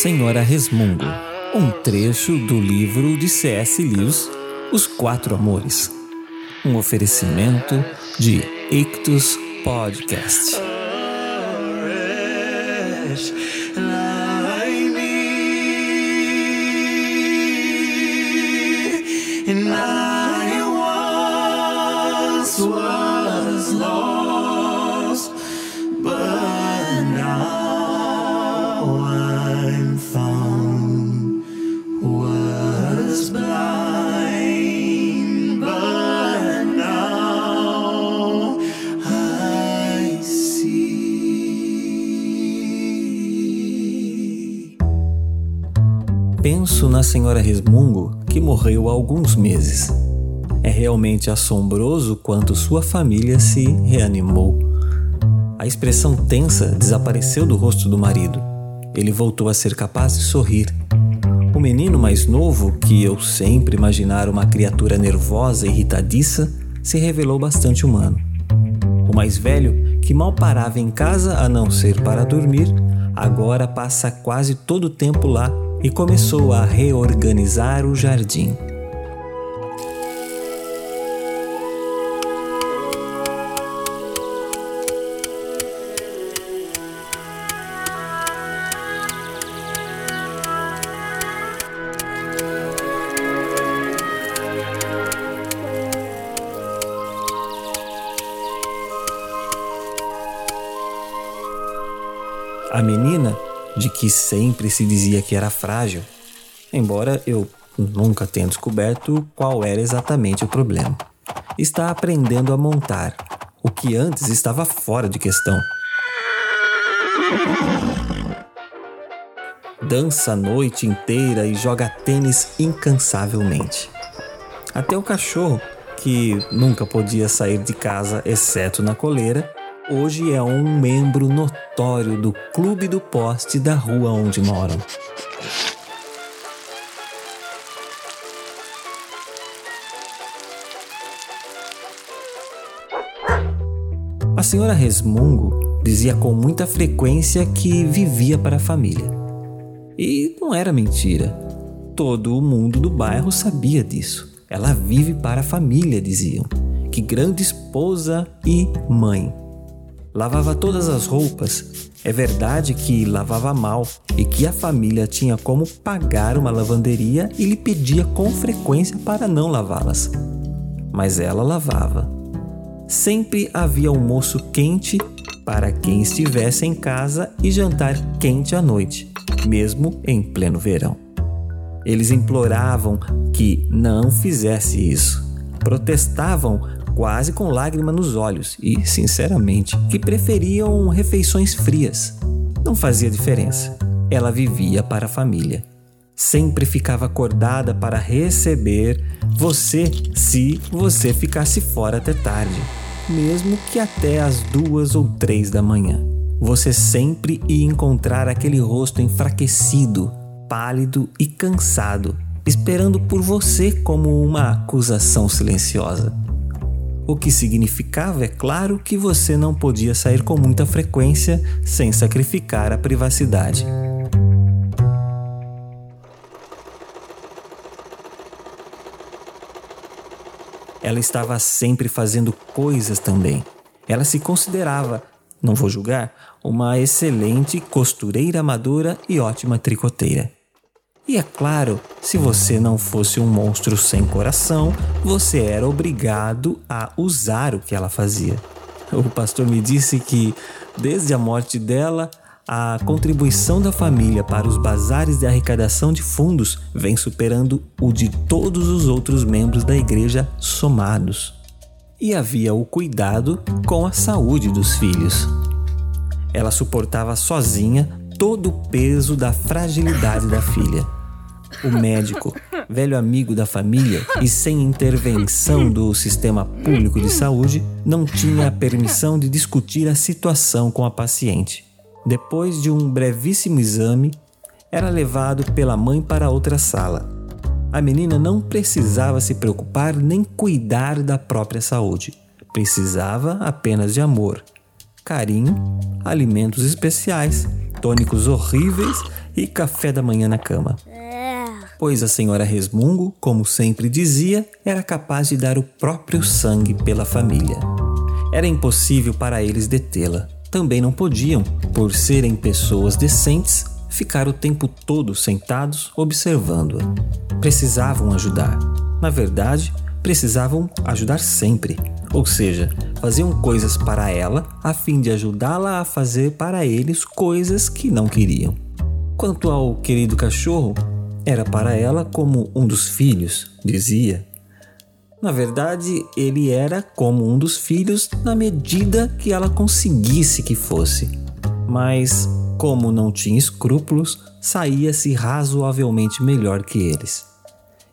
Senhora Resmungo, um trecho do livro de C.S. Lewis, Os Quatro Amores. Um oferecimento de Ictus Podcast. was lost, Penso na senhora Resmungo, que morreu há alguns meses. É realmente assombroso quanto sua família se reanimou. A expressão tensa desapareceu do rosto do marido. Ele voltou a ser capaz de sorrir. O menino mais novo, que eu sempre imaginara uma criatura nervosa e irritadiça, se revelou bastante humano. O mais velho, que mal parava em casa a não ser para dormir, agora passa quase todo o tempo lá e começou a reorganizar o jardim. A menina, de que sempre se dizia que era frágil, embora eu nunca tenha descoberto qual era exatamente o problema, está aprendendo a montar, o que antes estava fora de questão. Dança a noite inteira e joga tênis incansavelmente. Até o cachorro, que nunca podia sair de casa exceto na coleira, hoje é um membro notório do Clube do Poste da rua onde moram. A senhora Resmungo dizia com muita frequência que vivia para a família. E não era mentira. Todo o mundo do bairro sabia disso. Ela vive para a família, diziam. Que grande esposa e mãe. Lavava todas as roupas. É verdade que lavava mal e que a família tinha como pagar uma lavanderia e lhe pedia com frequência para não lavá-las. Mas ela lavava. Sempre havia almoço quente para quem estivesse em casa e jantar quente à noite, mesmo em pleno verão. Eles imploravam que não fizesse isso. Protestavam quase com lágrima nos olhos e, sinceramente, que preferiam refeições frias. Não fazia diferença. Ela vivia para a família. Sempre ficava acordada para receber você se você ficasse fora até tarde, mesmo que até as duas ou três da manhã. Você sempre ia encontrar aquele rosto enfraquecido, pálido e cansado, esperando por você como uma acusação silenciosa. O que significava, é claro, que você não podia sair com muita frequência sem sacrificar a privacidade. Ela estava sempre fazendo coisas também. Ela se considerava, não vou julgar, uma excelente costureira amadora e ótima tricoteira. E é claro, se você não fosse um monstro sem coração, você era obrigado a usar o que ela fazia. O pastor me disse que, desde a morte dela, a contribuição da família para os bazares de arrecadação de fundos vem superando o de todos os outros membros da igreja somados. E havia o cuidado com a saúde dos filhos. Ela suportava sozinha todo o peso da fragilidade da filha. O médico, velho amigo da família e sem intervenção do sistema público de saúde, não tinha a permissão de discutir a situação com a paciente. Depois de um brevíssimo exame, era levado pela mãe para outra sala. A menina não precisava se preocupar nem cuidar da própria saúde. Precisava apenas de amor, carinho, alimentos especiais tônicos horríveis e café da manhã na cama. Pois a senhora Resmungo, como sempre dizia, era capaz de dar o próprio sangue pela família. Era impossível para eles detê-la. Também não podiam, por serem pessoas decentes, ficar o tempo todo sentados observando-a. Precisavam ajudar. Na verdade, precisavam ajudar sempre. Ou seja, faziam coisas para ela a fim de ajudá-la a fazer para eles coisas que não queriam. Quanto ao querido cachorro, era para ela como um dos filhos, dizia. Na verdade, ele era como um dos filhos na medida que ela conseguisse que fosse. Mas, como não tinha escrúpulos, saía-se razoavelmente melhor que eles.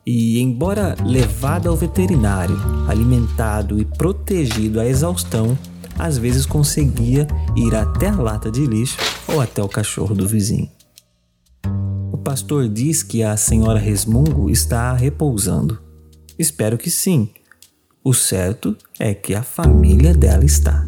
E, embora levado ao veterinário, alimentado e protegido à exaustão, às vezes conseguia ir até a lata de lixo ou até o cachorro do vizinho. O pastor diz que a senhora Resmungo está repousando. Espero que sim. O certo é que a família dela está.